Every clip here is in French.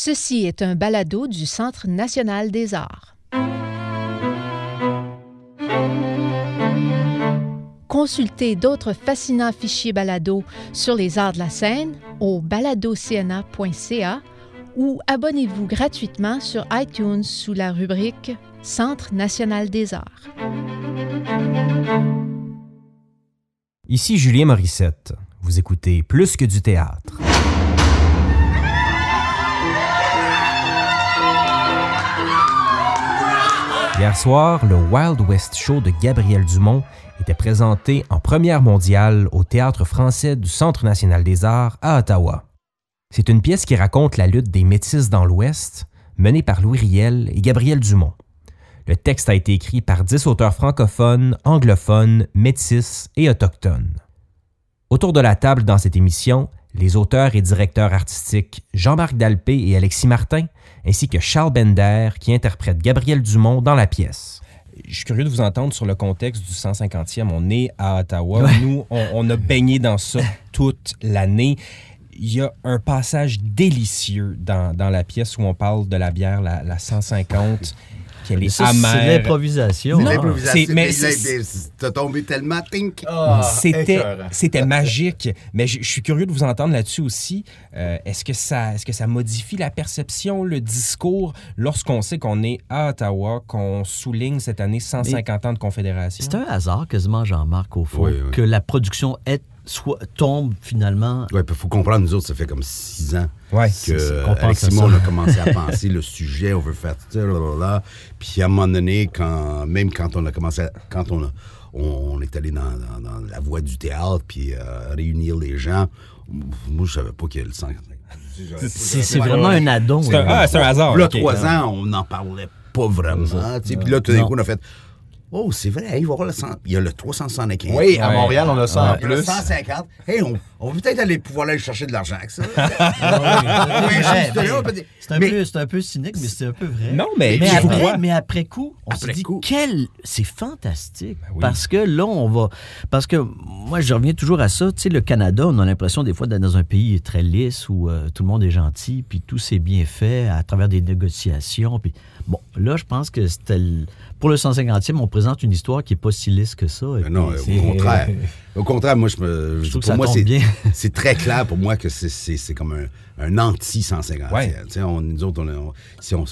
Ceci est un balado du Centre national des arts. Consultez d'autres fascinants fichiers balado sur les arts de la scène au baladocna.ca ou abonnez-vous gratuitement sur iTunes sous la rubrique Centre national des arts. Ici Julien Morissette. Vous écoutez Plus que du théâtre. Hier soir, le Wild West Show de Gabriel Dumont était présenté en première mondiale au Théâtre français du Centre national des arts à Ottawa. C'est une pièce qui raconte la lutte des Métis dans l'Ouest, menée par Louis Riel et Gabriel Dumont. Le texte a été écrit par dix auteurs francophones, anglophones, métis et autochtones. Autour de la table dans cette émission, les auteurs et directeurs artistiques Jean-Marc Dalpé et Alexis Martin, ainsi que Charles Bender qui interprète Gabriel Dumont dans la pièce. Je suis curieux de vous entendre sur le contexte du 150e. On est à Ottawa. Nous, on, on, a baigné dans ça toute l'année. Il y a un passage délicieux dans, dans, la pièce où on parle de la bière, la, la 150 qu'elle est ça, amère. C'est l'improvisation. C'est l'improvisation. mais t'as tombé tellement tink. Oh, c'était, c'était magique. Mais je, suis curieux de vous entendre là-dessus aussi. Euh, est-ce que ça, est-ce que ça modifie la perception, le discours, lorsqu'on sait qu'on est à Ottawa, qu'on souligne cette année 150 mais ans de confédération? C'est un hasard quasiment, Jean-Marc, au fond, oui, oui. que la production est soit, tombe finalement. Oui, il faut comprendre, nous autres, ça fait comme six ans ouais, que avec Simon, on a commencé à penser le sujet, on veut faire ça, là, Puis à un moment donné, quand, même quand on a commencé, à, quand on, a, on, on, est allé dans, dans, dans, la voie du théâtre, puis euh, réunir les gens, moi, je savais pas qu'il y avait le sang. C'est vraiment un addon. C'est un, ah, un, hasard. Là, okay, trois ans, on n'en parlait pas vraiment. Puis là, tout d'un coup, on a fait Oh, c'est vrai, il va y avoir le 100, il y a le 375. Oui, à Montréal, on a 100 en plus. Le 150. Hey, on, on va peut-être aller pouvoir aller chercher de l'argent avec ça. c'est un, peu, un peu cynique, mais c'est un peu vrai. Non, mais, mais, après, mais après coup, on s'est dit, coup. quel... c'est fantastique. Ben oui. Parce que là, on va... Parce que moi, je reviens toujours à ça. Tu sais, le Canada, on a l'impression des fois d'être dans un pays très lisse où euh, tout le monde est gentil, puis tout s'est bien fait à travers des négociations. Puis bon, là, je pense que c'était... Le... Pour le 150e, on présente une histoire qui n'est pas si lisse que ça. Non, au contraire. Au contraire, moi, je me, je pour ça moi, c'est, c'est très clair pour moi que c'est, c'est, c'est comme un, un anti-150e. Ouais. On, nous autres, on, on, si on,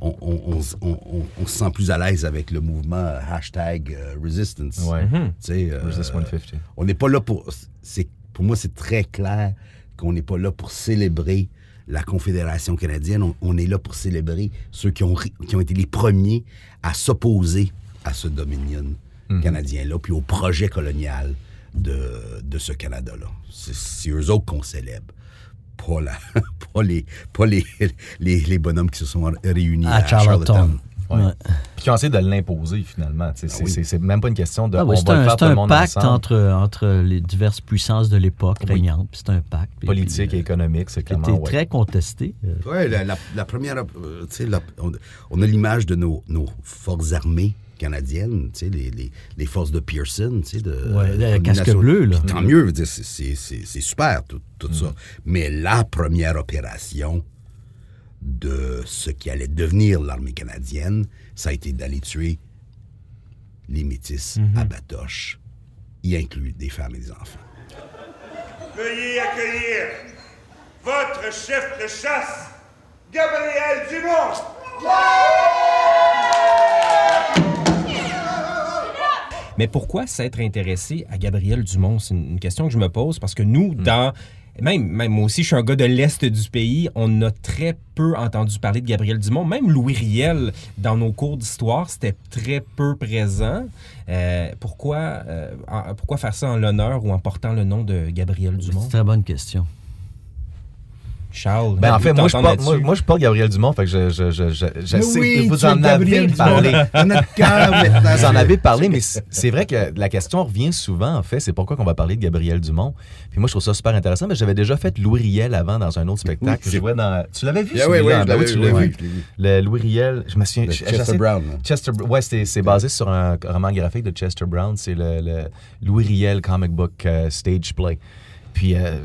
on, on, se sent plus à l'aise avec le mouvement hashtag uh, resistance. Ouais. Mm-hmm. Euh, Resist 150. On n'est pas là pour... C'est, pour moi, c'est très clair qu'on n'est pas là pour célébrer la Confédération canadienne. On, on, est là pour célébrer ceux qui ont, qui ont été les premiers à s'opposer à ce Dominion mm-hmm. canadien-là, puis au projet colonial de, de ce Canada-là. C'est eux autres qu'on célèbre. Pas, la, pas, les, pas les, les, les, bonhommes qui se sont réunis à, à Charlottetown. Charlottetown. Ouais. Ouais. Puis qui ont essayé de l'imposer finalement. C'est ah oui. même pas une question de. Ah on va un, le faire tout le un monde pacte ensemble. entre, entre les diverses puissances de l'époque Oui. régnantes. C'est un pacte. puis- Politique puis, et économique, c'est clairement. ouais. très contesté. Euh, Oui, la, la, la, première. Euh, tu sais, on, on, a l'image de nos, nos, forces armées canadiennes, tu sais, les, les, les, forces de Pearson, tu sais, de. Ouais, le casque bleu, là. Puis, tant mieux, c'est super, tout, tout Mm. ça. Mais la première opération de ce qui allait devenir l'armée canadienne, ça a été d'aller tuer les métis mm -hmm. à Batoche, y inclut des femmes et des enfants. Veuillez accueillir votre chef de chasse, Gabriel Dumont. Mais pourquoi s'être intéressé à Gabriel Dumont? C'est une question que je me pose parce que nous, mmh. dans. Même, même moi aussi, je suis un gars de l'Est du pays. On a très peu entendu parler de Gabriel Dumont. Même Louis Riel, dans nos cours d'histoire, c'était très peu présent. Euh, pourquoi, euh, pourquoi faire ça en l'honneur ou en portant le nom de Gabriel Dumont? C'est une très bonne question. Charles, ben en fait, moi je, porte, moi, moi, je porte Gabriel Dumont, fait que je, je, je, je, je sais oui, vous en avez parlé. vous en avez parlé, mais c'est vrai que la question revient souvent, en fait, c'est pourquoi qu'on va parler de Gabriel Dumont. Puis moi, je trouve ça super intéressant, mais j'avais déjà fait Louis Riel avant dans un autre spectacle. Oui, je jouais dans... Tu l'avais vu, yeah, oui, oui, ben, oui, tu l'as oui, vu. Le Louis Riel, je me souviens... Le Chester Brown. Chester, ouais, c'est basé sur un roman graphique de Chester Brown, c'est le, le, Louis Riel comic book uh, stage play. Puis, euh,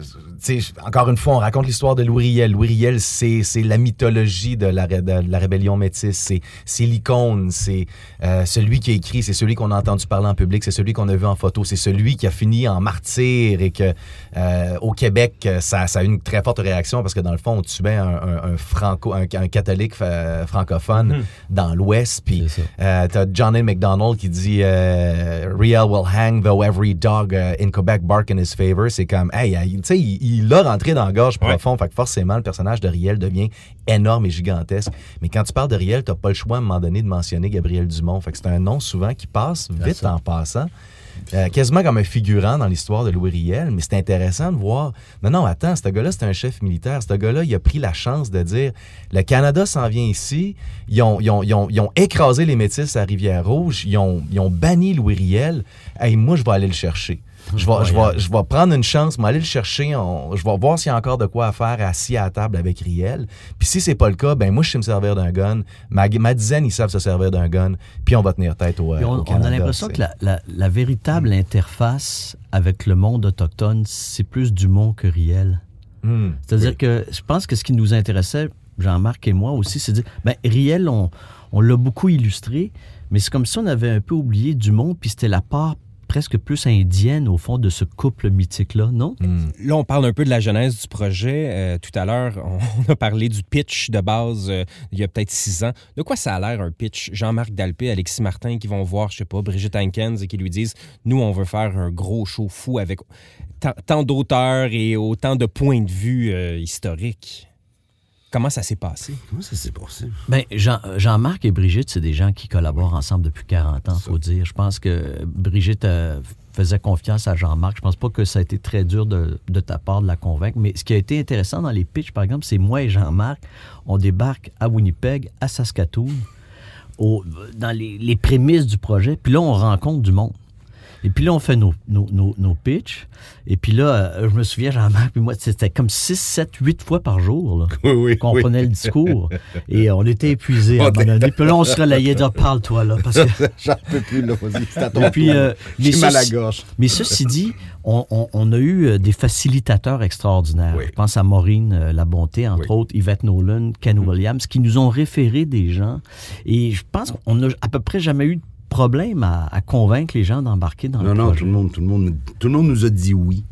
encore une fois, on raconte l'histoire de Louis Riel. Louis Riel, c'est la mythologie de la, de la rébellion métisse. C'est l'icône, c'est euh, celui qui a écrit, c'est celui qu'on a entendu parler en public, c'est celui qu'on a vu en photo, c'est celui qui a fini en martyr et que euh, au Québec, ça, ça, a eu une très forte réaction parce que dans le fond, on tuait un, franco, un, catholique francophone mm-hmm. dans l'Ouest. Puis euh, t'as John A. McDonald qui dit Riel will hang though every dog in Quebec bark in his favor. C'est comme, hey, tu sais, il l'a rentré dans la gorge profond. Fait que forcément, le personnage de Riel devient énorme et gigantesque. Mais quand tu parles de Riel, tu n'as pas le choix à un moment donné de mentionner Gabriel Dumont. Fait que c'est un nom souvent qui passe vite en passant. Euh, quasiment comme un figurant dans l'histoire de Louis Riel, mais c'est intéressant de voir. Non, non, attends, ce gars-là, c'est un chef militaire. Ce gars-là, il a pris la chance de dire le Canada s'en vient ici. Ils ont, ils, ont, ils, ont, ils ont, écrasé les Métis à Rivière-Rouge. Ils ont, ils ont banni Louis Riel. Hey, moi, je vais aller le chercher. Je vais, je, vais, je vais prendre une chance, aller le chercher. je vais voir s'il y a encore de quoi à faire assis à la table avec Riel. Puis si c'est pas le cas, ben moi, je sais me servir d'un gun. Ma, ma, dizaine, ils savent se servir d'un gun. Puis on va tenir tête au, on, on a l'impression que la, la, véritable interface avec le monde autochtone, c'est plus Dumont que Riel. Hmm. C'est-à-dire que je pense que ce qui nous intéressait, Jean-Marc et moi aussi, c'est de dire, ben, Riel, on, on l'a beaucoup illustré, mais c'est comme si on avait un peu oublié Dumont, puis c'était la part presque plus indienne, au fond, de ce couple mythique-là, non? Hmm. Là, on parle un peu de la genèse du projet. Euh, tout à l'heure, on a parlé du pitch de base euh, il y a peut-être six ans. De quoi ça a l'air, un pitch? Jean-Marc Dalpé, Alexis Martin qui vont voir, je sais pas, Brigitte Hankens et qui lui disent Nous, on veut faire un gros show fou avec tant, d'auteurs et autant de points de vue euh, historiques. Comment ça s'est passé? Comment ça s'est passé? Bien, Jean, Jean-Marc et Brigitte, c'est des gens qui collaborent ensemble depuis 40 ans, il faut dire. Je pense que Brigitte euh, faisait confiance à Jean-Marc. Je pense pas que ça a été très dur de, ta part de la convaincre. Mais ce qui a été intéressant dans les pitchs, par exemple, c'est moi et Jean-Marc, on débarque à Winnipeg, à Saskatoon, dans les, les prémices du projet. Puis là, on rencontre du monde. Et puis là, on fait nos, nos, nos, pitchs. Et puis là, euh, je me souviens, Jean-Marc, puis moi, c'était comme 6, 7, 8 fois par jour qu'on prenait le discours. Et on était épuisés à un moment donné. Puis là, on se relayait dire parle-toi, là. Parce que... J'en peux plus, là. C'est à ton et puis, euh, J'ai mal à gorge. Mais ceci dit, on, on, a eu euh, des facilitateurs extraordinaires. Je pense à Maureen La Bonté, entre autres, Yvette Nolan, Ken mm. Williams, qui nous ont référé des gens. Et je pense qu'on n'a à peu près jamais eu de problème à, convaincre les gens d'embarquer dans le projet? Non, non, tout le, monde, tout, le monde, tout le monde nous a dit oui.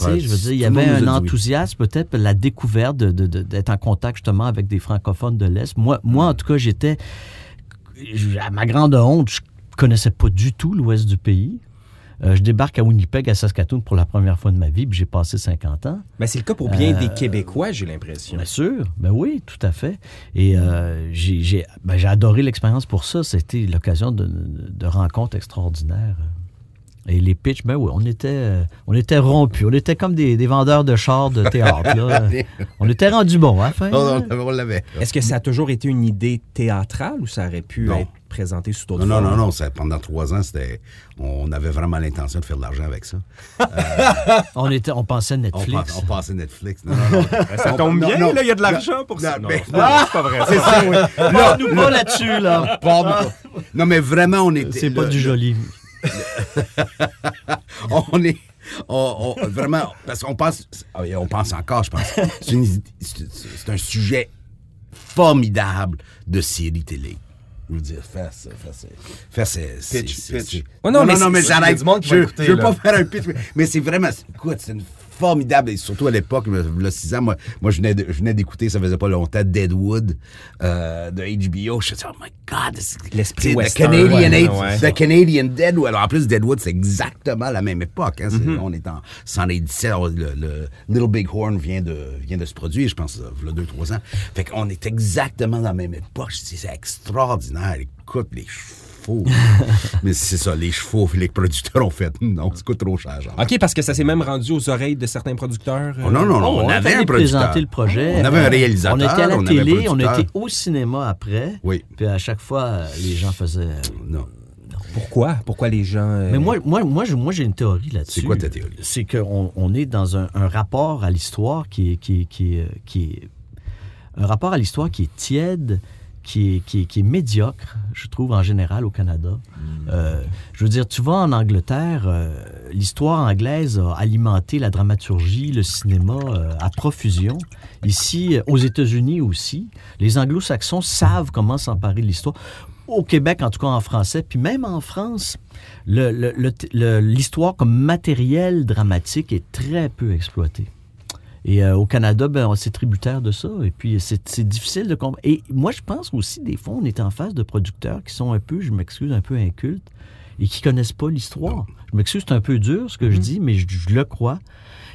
Je veux dire, il y avait un enthousiasme, peut-être la découverte d'être en contact justement avec des francophones de l'Est. Moi, moi, en tout cas, j'étais, à ma grande honte, je connaissais pas du tout l'Ouest du pays. Euh, je débarque à Winnipeg, à Saskatoon pour la première fois de ma vie, puis j'ai passé 50 ans. Mais c'est le cas pour bien des euh, Québécois, j'ai l'impression. Bien sûr, ben oui, tout à fait. Et euh, ben, j'ai adoré l'expérience pour ça. C'était l'occasion de, de rencontres extraordinaires. Et les pitchs, ben oui, on était, on était rompus. On était comme des, vendeurs de chars de théâtre. on était rendus bons, hein, on l'avait. Est-ce que ça a toujours été une idée théâtrale ou ça aurait pu être présenté sous d'autres non, Non, non, non. pendant trois ans, c'était, on avait vraiment l'intention de faire de l'argent avec ça. on, était, on pensait Netflix. On, pensait Netflix. Non, non, non. ça tombe bien, là, il y a de l'argent pour ça. Non, c'est pas vrai. C'est ça, oui. nous pas là-dessus, là. Non, mais vraiment, on était... C'est pas du joli. on est... vraiment, parce qu'on pense, ah on pense encore, je pense, c'est un sujet formidable de série télé. Je veux dire, fais ça, fais ça. Fais ça. Pitch, pitch. non, non, non, mais j'arrête. Je, je veux pas faire un pitch, mais c'est vraiment, écoute, c'est une formidable. Et surtout à l'époque, le 6 ans, moi, moi je venais d'écouter, ça faisait pas longtemps, Deadwood euh, de HBO. Je me suis dit, oh my God, l'esprit The Canadian, ouais. the Canadian Deadwood. Alors en plus, Deadwood, c'est exactement la même époque. Hein. Mm-hmm. On est en 117. Le, le, Little Big Horn vient de, vient de se produire, je pense, il y a 2-3 ans. Fait qu'on est exactement dans la même époque. C'est extraordinaire. Écoute, les mais c'est ça, les chevaux, les producteurs ont fait non, ça coûte trop cher. Genre? OK, parce que ça s'est même rendu aux oreilles de certains producteurs. Oh, non, non, non, on, avait un producteur. le projet. On avait un réalisateur. On était à la télé, on était au cinéma après. Oui. Puis à chaque fois, les gens faisaient. Non. Pourquoi? Pourquoi les gens. Euh, Mais moi, moi, moi, moi j'ai une théorie là-dessus. C'est quoi ta théorie? C'est qu'on on est dans un, rapport à l'histoire qui est, qui, qui, qui est. Un rapport à l'histoire qui est tiède, qui est, qui, qui est, médiocre, je trouve, en général, au Canada. Mm. Euh, je veux dire, tu vas en Angleterre, euh, l'histoire anglaise a alimenté la dramaturgie, le cinéma euh, à profusion. Ici, aux États-Unis aussi, les anglo-saxons savent comment s'emparer de l'histoire. Au Québec, en tout cas en français, puis même en France, l'histoire comme matériel dramatique est très peu exploitée. Et euh, au Canada, ben, c'est tributaire de ça. Et puis, c'est difficile de comprendre. Et moi, je pense aussi, des fois, on est en face de producteurs qui sont un peu, je m'excuse, un peu incultes et qui connaissent pas l'histoire. Je m'excuse, c'est un peu dur ce que je mm-hmm. dis, mais je, le crois.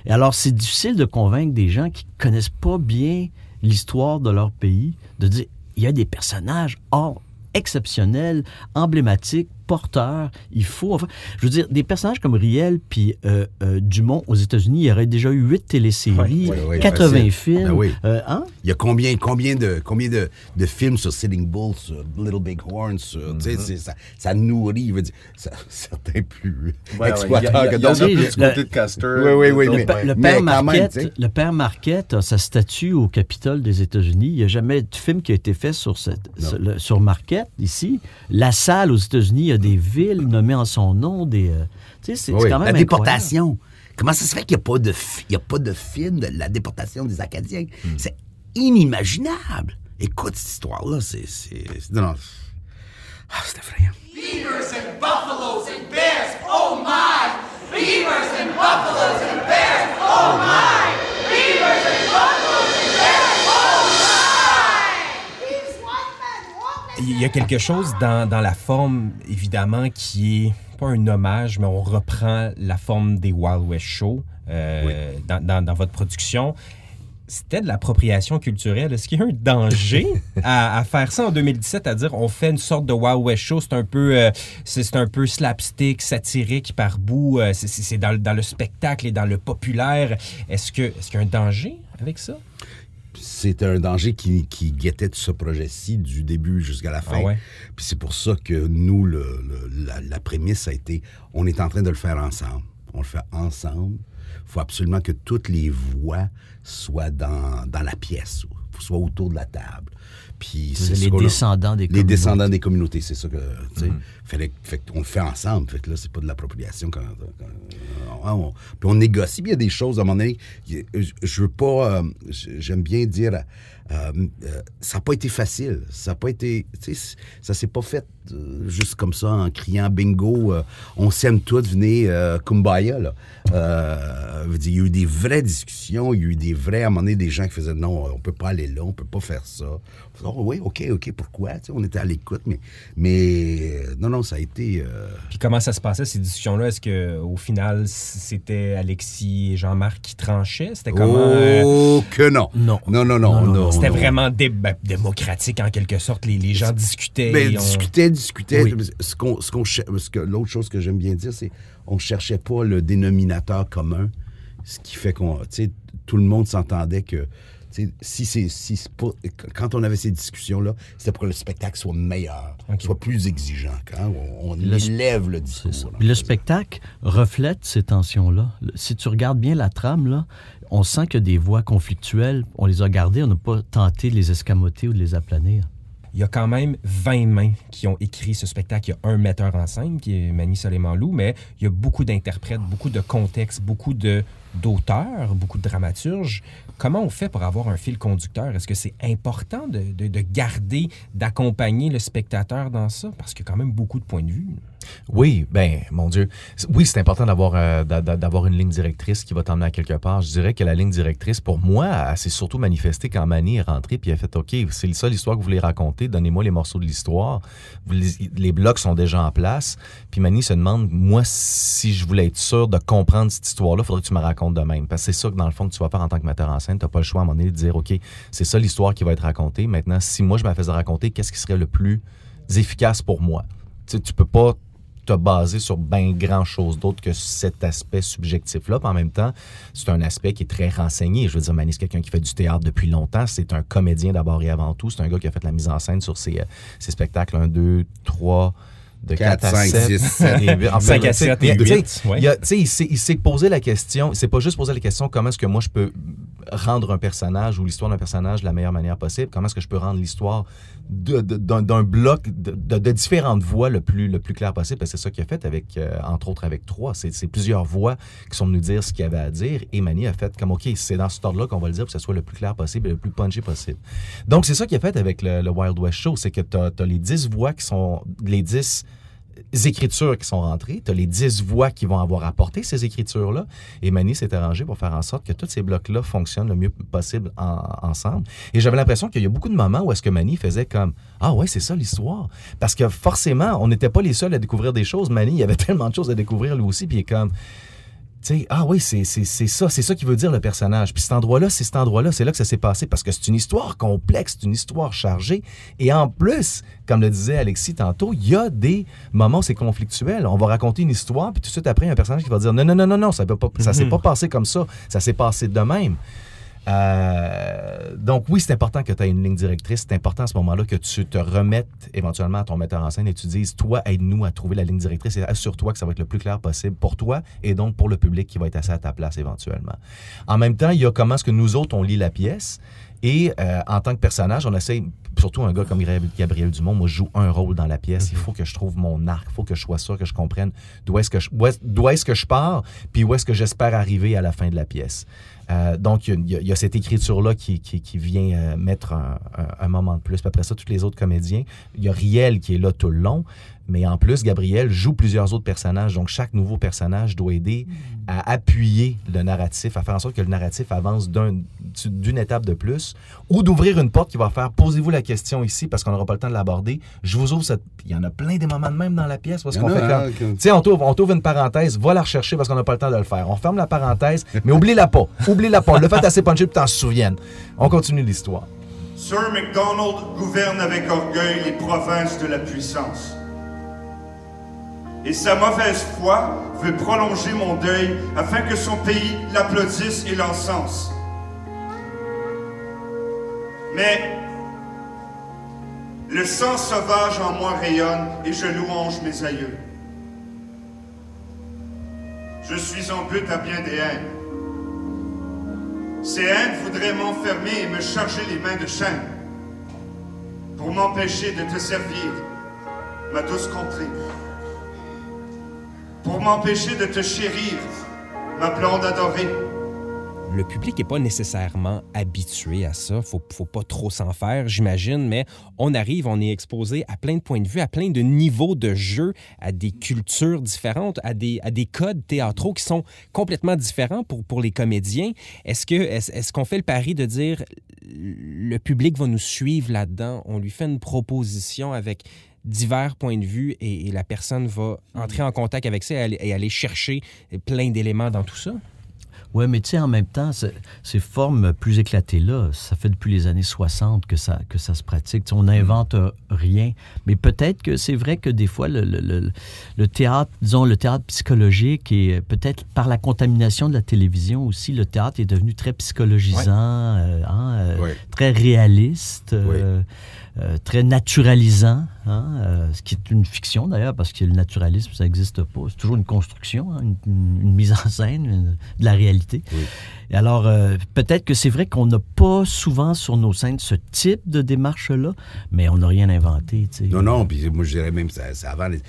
Et alors, c'est difficile de convaincre des gens qui connaissent pas bien l'histoire de leur pays de dire il y a des personnages hors exceptionnels, emblématiques, porteur. Il faut. Enfin, je veux dire, des personnages comme Riel puis euh, euh, Dumont aux États-Unis, il y aurait déjà eu huit téléséries, 80 films. Ben euh, hein? Il y a combien, combien, de, combien de, de films sur Sitting Bull, sur Little Big Horn, sur, mm-hmm. ça, ça, nourrit, je veux dire, ça, certains plus exploiteurs que d'autres. Le, de Castor. Oui, oui, oui. Le, père Marquette, le père Marquette a sa statue au Capitole des États-Unis. Il n'y a jamais de film qui a été fait sur, cette, sur, sur Marquette, ici. La salle aux États-Unis des villes nommées en son nom, des. Euh, tu sais, c'est quand même. La déportation. Comment ça se fait qu'il n'y a, pas de, a pas de film de la déportation des Acadiens? Hmm. C'est inimaginable. Écoute, cette histoire-là, c'est. Non, non. Ah, c'est effrayant. Beavers and buffaloes and bears, oh my! Beavers and buffaloes and bears, oh my! Beavers and buffaloes Il y a quelque chose dans, dans, la forme, évidemment, qui est pas un hommage, mais on reprend la forme des Wild West Show euh, dans, dans, votre production. C'était de l'appropriation culturelle. Est-ce qu'il y a un danger à, faire ça en 2017, à dire on fait une sorte de Wild West Show, c'est un peu, euh, c'est un peu slapstick, satirique par bout, euh, c'est dans, dans, le spectacle et dans le populaire. Est-ce qu'il est y a un danger avec ça? C'était un danger qui, guettait tout ce projet-ci du début jusqu'à la fin. Ah Puis c'est pour ça que nous, la, prémisse a été, on est en train de le faire ensemble. On le fait ensemble. Il faut absolument que toutes les voix soient dans, dans la pièce, soient autour de la table. Puis les descendants des communautés. Les descendants des communautés, c'est ça que, tu sais, mm-hmm. fait, on le fait ensemble. Fait que là, c'est pas de l'appropriation. Quand, on, puis on négocie. Puis il y a des choses, à un moment donné, je veux pas, euh, j'aime bien dire, euh, euh, ça n'a pas été facile. Ça n'a pas été, ça s'est pas fait juste comme ça en criant bingo, on s'aime tous, venez kumbaya. Là. il y a eu des vraies discussions, il y a eu des vrais, à un moment donné, des gens qui faisaient non, on peut pas aller là, on peut pas faire ça. Oh, oui, OK, OK, pourquoi? on était à l'écoute, mais, mais non, non, ça a été. Puis comment ça se passait, ces discussions-là? Est-ce qu'au final, c'était Alexis et Jean-Marc qui tranchaient? C'était comment? Oh, que non. Non. Non, non, non. non, c'était vraiment ben, démocratique, en quelque sorte. Les, les gens discutaient. Ben, discutaient, discutaient. Ce qu'on, ce qu'on, ce que, l'autre chose que j'aime bien dire, c'est on cherchait pas le dénominateur commun, ce qui fait qu'on, tout le monde s'entendait que si c'est si quand on avait ces discussions là, c'était pour que le spectacle soit meilleur, soit plus exigeant. Quand on, élève le discours. le spectacle reflète ces tensions là. Si tu regardes bien la trame là, on sent que des voix conflictuelles, on les a gardées, on n'a pas tenté de les escamoter ou de les aplanir. Il y a quand même 20 mains qui ont écrit ce spectacle. Il y a un metteur en scène qui est Mani Soleiman-Lou, mais il y a beaucoup d'interprètes, beaucoup de contextes, beaucoup d'auteurs, beaucoup de dramaturges. Comment on fait pour avoir un fil conducteur? Est-ce que c'est important de, de, garder, d'accompagner le spectateur dans ça? Parce qu'il y a quand même beaucoup de points de vue. Oui, ben, mon Dieu. Oui, c'est important d'avoir euh, d'avoir une ligne directrice qui va t'emmener à quelque part. Je dirais que la ligne directrice, pour moi, elle s'est surtout manifestée quand Manny est rentré puis a fait OK, c'est ça l'histoire que vous voulez raconter, donnez-moi les morceaux de l'histoire. Les, blocs sont déjà en place. Puis Manny se demande, moi, si je voulais être sûr de comprendre cette histoire-là, il faudrait que tu me racontes de même. Parce que c'est ça que, dans le fond, que tu vas faire en tant que metteur en scène. Tu n'as pas le choix à un moment donné de dire OK, c'est ça l'histoire qui va être racontée. Maintenant, si moi, je me faisais raconter, qu'est-ce qui serait le plus efficace pour moi? Tu, tu peux pas te baser sur bien grand-chose d'autre que cet aspect subjectif-là. En même temps, c'est un aspect qui est très renseigné. Je veux dire, Manis, quelqu'un qui fait du théâtre depuis longtemps. C'est un comédien d'abord et avant tout. C'est un gars qui a fait la mise en scène sur ses, euh, spectacles 1, 2, 3, de 4, à 7. 6, 7 et 8. 5 à 7 et 8. Il, s'est posé la question, il s'est pas juste posé la question comment est-ce que moi je peux rendre un personnage ou l'histoire d'un personnage de la meilleure manière possible, comment est-ce que je peux rendre l'histoire d'un bloc de, différentes voix le plus, le plus clair possible? C'est ça qu'il a fait, avec, euh, entre autres avec trois. C'est plusieurs voix qui sont venues dire ce qu'il y avait à dire. Et Manny a fait comme, OK, c'est dans cet ordre-là qu'on va le dire pour que ce soit le plus clair possible et le plus punchy possible. Donc, c'est ça qu'il a fait avec le, le Wild West Show. C'est que tu as, as, les 10 voix qui sont... Les 10 écritures qui sont rentrées, tu as les 10 voix qui vont avoir apporté ces écritures-là, et Manny s'est arrangé pour faire en sorte que tous ces blocs-là fonctionnent le mieux possible ensemble. Et j'avais l'impression qu'il y a beaucoup de moments où est-ce que Manny faisait comme « Ah ouais, c'est ça l'histoire ». Parce que forcément, on n'était pas les seuls à découvrir des choses. Manny, il y avait tellement de choses à découvrir lui aussi, puis il est comme ah oui, c'est ça, c'est ça qui veut dire le personnage. Puis cet endroit-là, c'est cet endroit-là, c'est là que ça s'est passé parce que c'est une histoire complexe, c'est une histoire chargée. Et en plus, comme le disait Alexis tantôt, il y a des moments où c'est conflictuel. On va raconter une histoire, puis tout de suite après, il y a un personnage qui va dire non, non, non, non, non, ça ne ça s'est mm-hmm. pas passé comme ça, ça s'est passé de même. Euh, donc oui, c'est important que tu aies une ligne directrice. C'est important à ce moment-là que tu te remettes éventuellement à ton metteur en scène et tu dises, toi, aide-nous à trouver la ligne directrice et assure-toi que ça va être le plus clair possible pour toi et donc pour le public qui va être assis à ta place éventuellement. En même temps, il y a comment est-ce que nous autres, on lit la pièce. Et euh, en tant que personnage, on essaie, surtout un gars comme Gabriel Dumont, moi je joue un rôle dans la pièce. Il faut que je trouve mon arc, il faut que je sois sûr que je comprenne d'où est-ce que je, est-ce que je pars, puis où est-ce que j'espère arriver à la fin de la pièce. Euh, donc, il y, a cette écriture-là qui, qui, vient euh, mettre un, moment de plus. Après ça, tous les autres comédiens, il y a Riel qui est là tout le long. Mais en plus, Gabriel joue plusieurs autres personnages. Donc, chaque nouveau personnage doit aider à appuyer le narratif, à faire en sorte que le narratif avance d'une étape de plus, ou d'ouvrir une porte qui va faire posez-vous la question ici parce qu'on n'aura pas le temps de l'aborder. Je vous ouvre cette. Il y en a plein des moments de même dans la pièce parce qu'on fait comme. Tu sais, on t'ouvre, une parenthèse, va la rechercher parce qu'on n'a pas le temps de le faire. On ferme la parenthèse, mais oublie-la pas. Oublie-la pas. Le fait assez punché pour t'en souviennes. On continue l'histoire. Sir MacDonald gouverne avec orgueil les provinces de la puissance et sa mauvaise foi veut prolonger mon deuil afin que son pays l'applaudisse et l'encense. Mais le sang sauvage en moi rayonne et je louange mes aïeux. Je suis en but à bien des haines. Ces haines voudraient m'enfermer et me charger les mains de chaînes pour m'empêcher de te servir, ma douce contrée pour m'empêcher de te chérir, ma blonde adorée. Le public n'est pas nécessairement habitué à ça. Faut, faut pas trop s'en faire, j'imagine, mais on arrive, on est exposé à plein de points de vue, à plein de niveaux de jeu, à des cultures différentes, à des, à des codes théâtraux qui sont complètement différents pour, pour les comédiens. Est-ce que est-ce qu'on fait le pari de dire le public va nous suivre là-dedans? On lui fait une proposition avec divers points de vue et, la personne va entrer en contact avec ça et aller, chercher plein d'éléments dans tout ça? Oui, mais tu sais, en même temps, ces formes plus éclatées-là, ça fait depuis les années 60 que ça, que ça se pratique. on n'invente rien. Mais peut-être que c'est vrai que des fois, le, le, le, théâtre, disons, le théâtre psychologique et peut-être par la contamination de la télévision aussi, le théâtre est devenu très psychologisant, euh, hein, euh, très réaliste. Euh, euh, très naturalisant, hein, euh, ce qui est une fiction d'ailleurs, parce que le naturalisme, ça n'existe pas. C'est toujours une construction, hein, une, mise en scène de la réalité. Et alors, euh, peut-être que c'est vrai qu'on n'a pas souvent sur nos scènes ce type de démarche-là, mais on n'a rien inventé. Non, non, puis moi je dirais même, ça, avant, dire,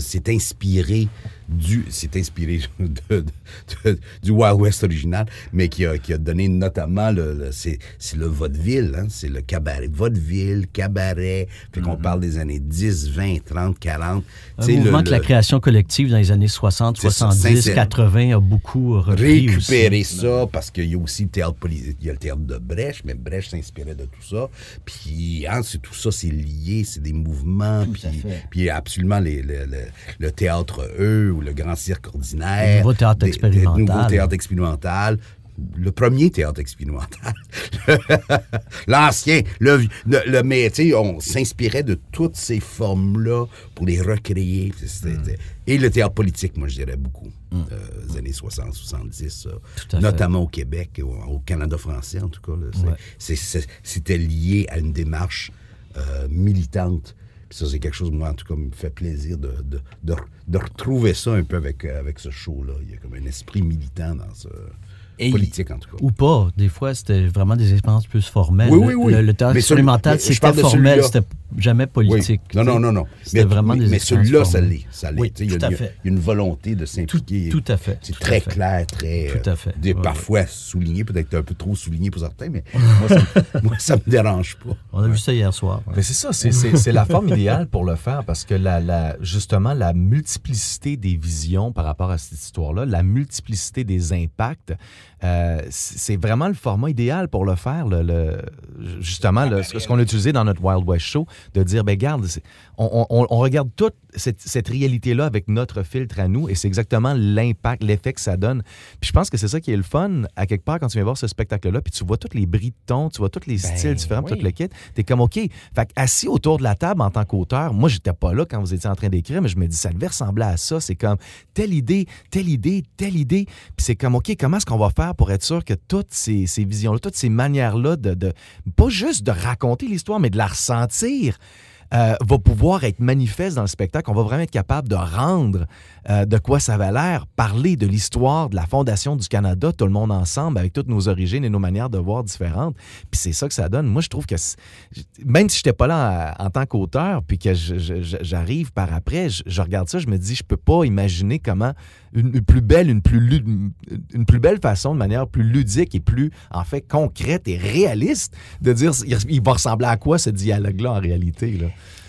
c'est inspiré du, c'est inspiré du Wild West original, mais qui a, qui a donné notamment le, c'est, le vaudeville, hein, c'est le cabaret, vaudeville, cabaret, puis qu'on mm-hmm. parle des années 10, 20, 30, 40. Un mouvement que la création collective dans les années 60, 70, 80 a beaucoup repris Récupérer ça, parce qu'il y a aussi le théâtre politique, il y a le théâtre de Brèche, mais Brèche s'inspirait de tout ça. Puis hein, tout ça, c'est lié, c'est des mouvements, puis, puis absolument les, le théâtre eux, le grand cirque ordinaire. Le nouveau théâtre expérimental. Le nouveau théâtre expérimental. Le premier théâtre expérimental. L'ancien. Le, le, le, mais, on s'inspirait de toutes ces formes-là pour les recréer. Mm. Et le théâtre politique, moi, je dirais beaucoup. Mm. Euh, les années 60, 70, notamment au Québec, au, au, Canada français, en tout cas. C'était lié à une démarche euh, militante ça, c'est quelque chose, moi, en tout cas, me fait plaisir de, de, de, retrouver ça un peu avec, avec ce show-là. Il y a comme un esprit militant dans ce politique, en tout cas. Ou pas. Des fois, c'était vraiment des expériences plus formelles. Oui, oui, oui. Le, théâtre expérimental, c'était formel, c'était jamais politique. Non, non, non, non. C'était vraiment des Mais celui-là, ça l'est. Ça l'est. il, y a, une volonté de s'impliquer. Tout, à fait. C'est très clair, très. Tout à fait. parfois souligné, peut-être un peu trop souligné pour certains, mais moi, ça ne me dérange pas. On a vu ça hier soir. Mais c'est ça, c'est la forme idéale pour le faire parce que la, justement, la multiplicité des visions par rapport à cette histoire-là, la multiplicité des impacts, euh, c'est vraiment le format idéal pour le faire. Le, justement, ce qu'on a utilisé dans notre Wild West Show, de dire, ben garde, on, regarde toute cette, réalité-là avec notre filtre à nous et c'est exactement l'impact, l'effet que ça donne. Puis je pense que c'est ça qui est le fun, à quelque part, quand tu viens voir ce spectacle-là, puis tu vois tous les bris de ton, tu vois tous les ben styles différents, tout le kit, t'es comme, OK. Fait assis autour de la table en tant qu'auteur, moi, j'étais pas là quand vous étiez en train d'écrire, mais je me dis, ça devait ressembler à ça. C'est comme, telle idée, telle idée, telle idée. Puis c'est comme, OK, comment est-ce qu'on va faire pour être sûr que toutes ces, visions-là, toutes ces manières-là de, de, pas juste de raconter l'histoire, mais de la ressentir, euh, va pouvoir être manifeste dans le spectacle. On va vraiment être capable de rendre euh, de quoi ça va l'air, parler de l'histoire de la fondation du Canada, tout le monde ensemble, avec toutes nos origines et nos manières de voir différentes. Puis c'est ça que ça donne. Moi, je trouve que même si je n'étais pas là en, tant qu'auteur, puis que j'arrive par après, je, regarde ça, je me dis, je peux pas imaginer comment une, plus belle, façon, de manière plus ludique et plus, en fait, concrète et réaliste de dire il va ressembler à quoi ce dialogue-là en réalité.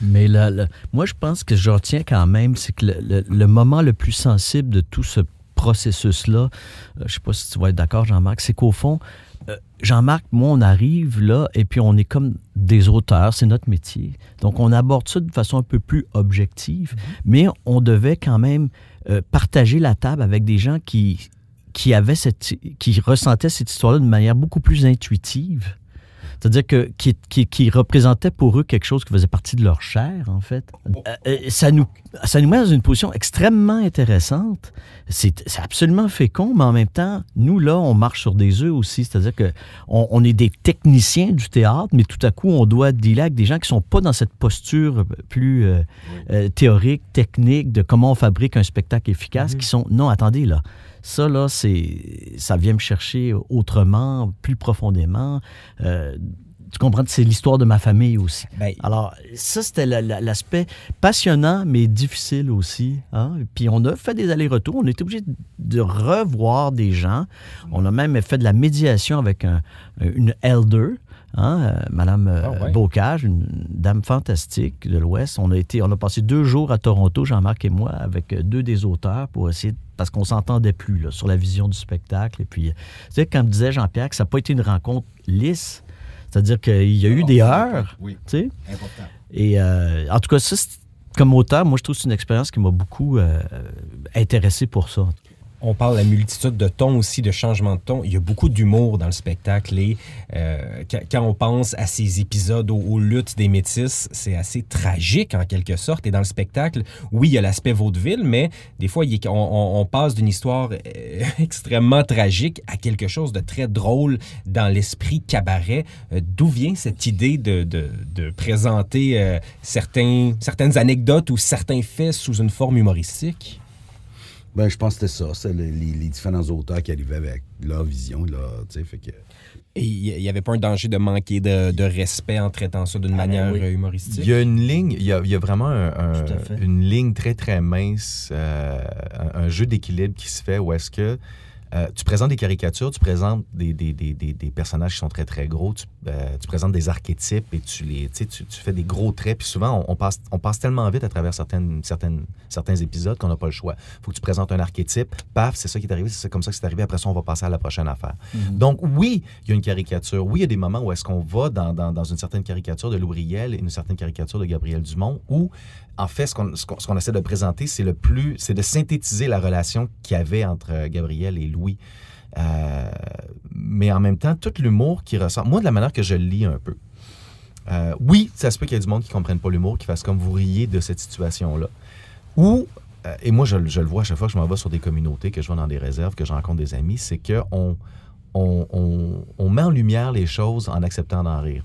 Mais là, moi, je pense que je retiens quand même, c'est que le, moment le plus sensible de tout ce processus-là, euh, je ne sais pas si tu vas être d'accord, Jean-Marc, c'est qu'au fond, euh, Jean-Marc, moi, on arrive là et puis on est comme des auteurs, c'est notre métier. Donc, on aborde ça de façon un peu plus objective, mm-hmm. mais on devait quand même euh, partager la table avec des gens qui, qui, avaient cette, qui ressentaient cette histoire-là de manière beaucoup plus intuitive. C'est-à-dire que qui, qui, représentait pour eux quelque chose qui faisait partie de leur chair, en fait. Euh, euh, ça, nous, ça nous met dans une position extrêmement intéressante. C'est absolument fécond, mais en même temps, nous, là, on marche sur des œufs aussi. C'est-à-dire qu'on on est des techniciens du théâtre, mais tout à coup, on doit dealer avec des gens qui ne sont pas dans cette posture plus euh, théorique, technique de comment on fabrique un spectacle efficace, mm-hmm. qui sont, non, attendez, là, ça, là, c'est, ça vient me chercher autrement, plus profondément. Euh, tu comprends, c'est l'histoire de ma famille aussi. Ben, Alors, ça, c'était l'aspect passionnant, mais difficile aussi. Hein. Puis on a fait des allers-retours. On était obligé de revoir des gens. On a même fait de la médiation avec une elder. Hein, euh, Madame euh, ah Bocage, une dame fantastique de l'Ouest. On a été, on a passé deux jours à Toronto, Jean-Marc et moi, avec deux des auteurs pour essayer parce qu'on s'entendait plus là, sur la vision du spectacle. Et puis, tu sais, comme disait Jean-Pierre, que ça n'a pas été une rencontre lisse. C'est-à-dire qu'il y a eu des heures. Oui. Tu sais? Important. Et euh, en tout cas, ça, comme auteur, moi, je trouve que c'est une expérience qui m'a beaucoup intéressé pour ça on parle de la multitude de tons aussi, de changements de ton. Il y a beaucoup d'humour dans le spectacle et euh, quand, on pense à ces épisodes aux, luttes des métis, c'est assez tragique en quelque sorte. Et dans le spectacle, oui, il y a l'aspect vaudeville, mais des fois, on, passe d'une histoire euh, extrêmement tragique à quelque chose de très drôle dans l'esprit cabaret. Euh, d'où vient cette idée de, présenter certains, certaines anecdotes ou certains faits sous une forme humoristique? Ben, je pense que c'était ça. C'est les, différents auteurs qui arrivaient avec leur vision. Là, fait que... Et il n'y avait pas un danger de manquer de, respect en traitant ça d'une ah, ben manière euh, humoristique? Il y a une ligne, il y a, vraiment une ligne très, très mince, euh, un, jeu d'équilibre qui se fait où est-ce que euh, tu présentes des caricatures, tu présentes des, des, des, des, personnages qui sont très, très gros, tu, euh, tu présentes des archétypes et tu, les, tu, tu fais des gros traits. Puis souvent, on, passe, on passe tellement vite à travers certaines, certaines, certains épisodes qu'on n'a pas le choix. Il faut que tu présentes un archétype, paf, c'est ça qui est arrivé, c'est comme ça que c'est arrivé. Après ça, on va passer à la prochaine affaire. Mm-hmm. Donc, oui, il y a une caricature. Oui, il y a des moments où est-ce qu'on va dans, dans, dans, une certaine caricature de Loubriel et une certaine caricature de Gabriel Dumont, où en fait, ce qu'on essaie de présenter, c'est le plus, c'est de synthétiser la relation qu'il y avait entre euh, Gabriel et Louis. Euh, mais en même temps, tout l'humour qui ressort. Moi, de la manière que je le lis un peu. Euh, oui, ça se peut qu'il y ait du monde qui ne comprenne pas l'humour, qui fasse comme vous riez de cette situation-là. Ou, et moi, je, le vois à chaque fois que je m'en vais sur des communautés, que je vais dans des réserves, que je rencontre des amis, c'est qu'on on, met en lumière les choses en acceptant d'en rire.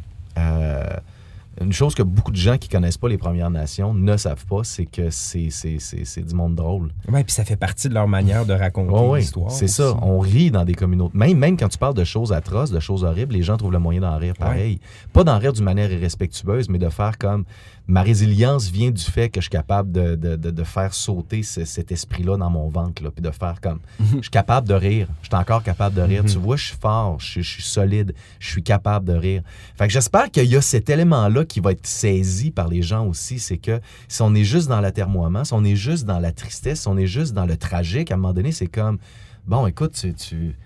Une chose que beaucoup de gens qui connaissent pas les Premières Nations ne savent pas, c'est que c'est, c'est, du monde drôle. Oui, puis ça fait partie de leur manière de raconter l'histoire. C'est ça. On rit dans des communautés. Même, même quand tu parles de choses atroces, de choses horribles, les gens trouvent le moyen d'en rire pareil. Pas d'en rire d'une manière irrespectueuse, mais de faire comme ma résilience vient du fait que je suis capable de, de, de, faire sauter cet esprit-là dans mon ventre, là, puis de faire comme. Je suis capable de rire. Je suis encore capable de rire. Mhm. Tu vois, je suis fort, je, suis solide, je suis capable de rire. Fait que j'espère qu'il y a cet élément-là qui va être saisi par les gens aussi. C'est que si on est juste dans l'atermoiement, si on est juste dans la tristesse, si on est juste dans le tragique, à un moment donné, c'est comme. Bon, écoute, tu, tu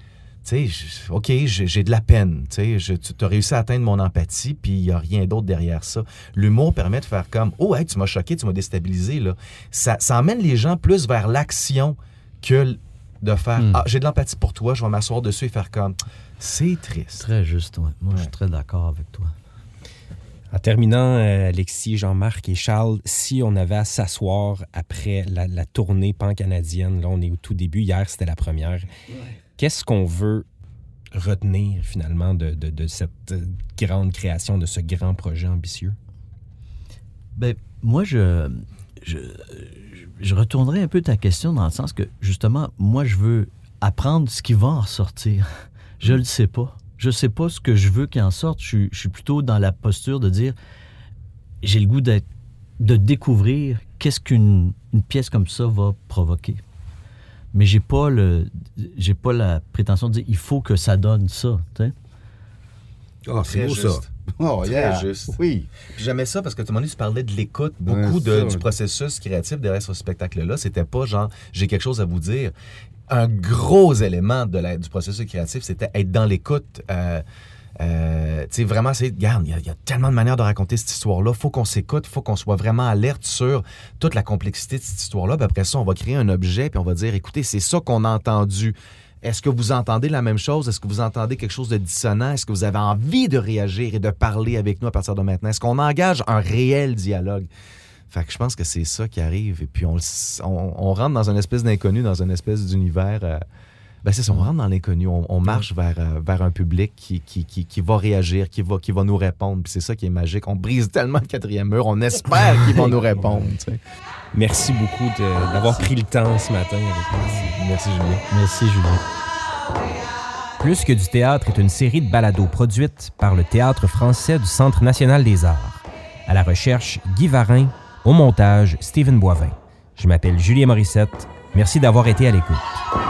tu sais, OK, j'ai de la peine, tu as réussi à atteindre mon empathie, puis il n'y a rien d'autre derrière ça. L'humour permet de faire comme, oh, hey, tu m'as choqué, tu m'as déstabilisé, là. Ça, ça emmène les gens plus vers l'action que de faire, hmm. ah, j'ai de l'empathie pour toi, je vais m'asseoir dessus et faire comme, c'est triste. Très juste, ouais. Moi, je suis très d'accord avec toi. En terminant, euh, Alexis, Jean-Marc et Charles, si on avait à s'asseoir après la, tournée pan-canadienne, là, on est au tout début, hier, c'était la première. Qu'est-ce qu'on veut retenir finalement de, cette grande création, de ce grand projet ambitieux? Ben, moi, je, je, retournerai un peu ta question dans le sens que, justement, moi, je veux apprendre ce qui va en ressortir. Je ne le sais pas. Je ne sais pas ce que je veux qu'il en sorte. Je, suis plutôt dans la posture de dire, j'ai le goût de découvrir qu'est-ce qu'une pièce comme ça va provoquer mais j'ai pas le j'ai pas la prétention de dire il faut que ça donne ça. Oh, c'est beau ça. Oh, yeah. juste. Oui. J'aimais ça parce que tout le monde, tu parlais de l'écoute, beaucoup de, du processus créatif derrière ce spectacle-là. C'était pas genre, j'ai quelque chose à vous dire. Un gros élément de la, du processus créatif, c'était être dans l'écoute. Euh, euh, tu sais, vraiment, c'est, regarde, il y, a tellement de manières de raconter cette histoire-là. faut qu'on s'écoute, faut qu'on soit vraiment alerte sur toute la complexité de cette histoire-là. Puis après ça, on va créer un objet, puis on va dire, écoutez, c'est ça qu'on a entendu. Est-ce que vous entendez la même chose? Est-ce que vous entendez quelque chose de dissonant? Est-ce que vous avez envie de réagir et de parler avec nous à partir de maintenant? Est-ce qu'on engage un réel dialogue? Fait que je pense que c'est ça qui arrive. Et puis on, rentre dans une espèce d'inconnu, dans une espèce d'univers. Euh, ben c'est ça, on rentre dans l'inconnu, on, marche vers, euh, vers un public qui, qui, qui, qui, va réagir, qui va, qui va nous répondre. Puis c'est ça qui est magique. On brise tellement le quatrième mur, on espère qu'ils vont nous répondre. Merci beaucoup d'avoir pris le temps ce matin avec nous. Merci Julien. Merci Julien. Plus que du théâtre est une série de balados produites par le Théâtre français du Centre national des arts. À la recherche, Guy Varin. Au montage, Stephen Boivin. Je m'appelle Julien Morissette. Merci d'avoir été à l'écoute.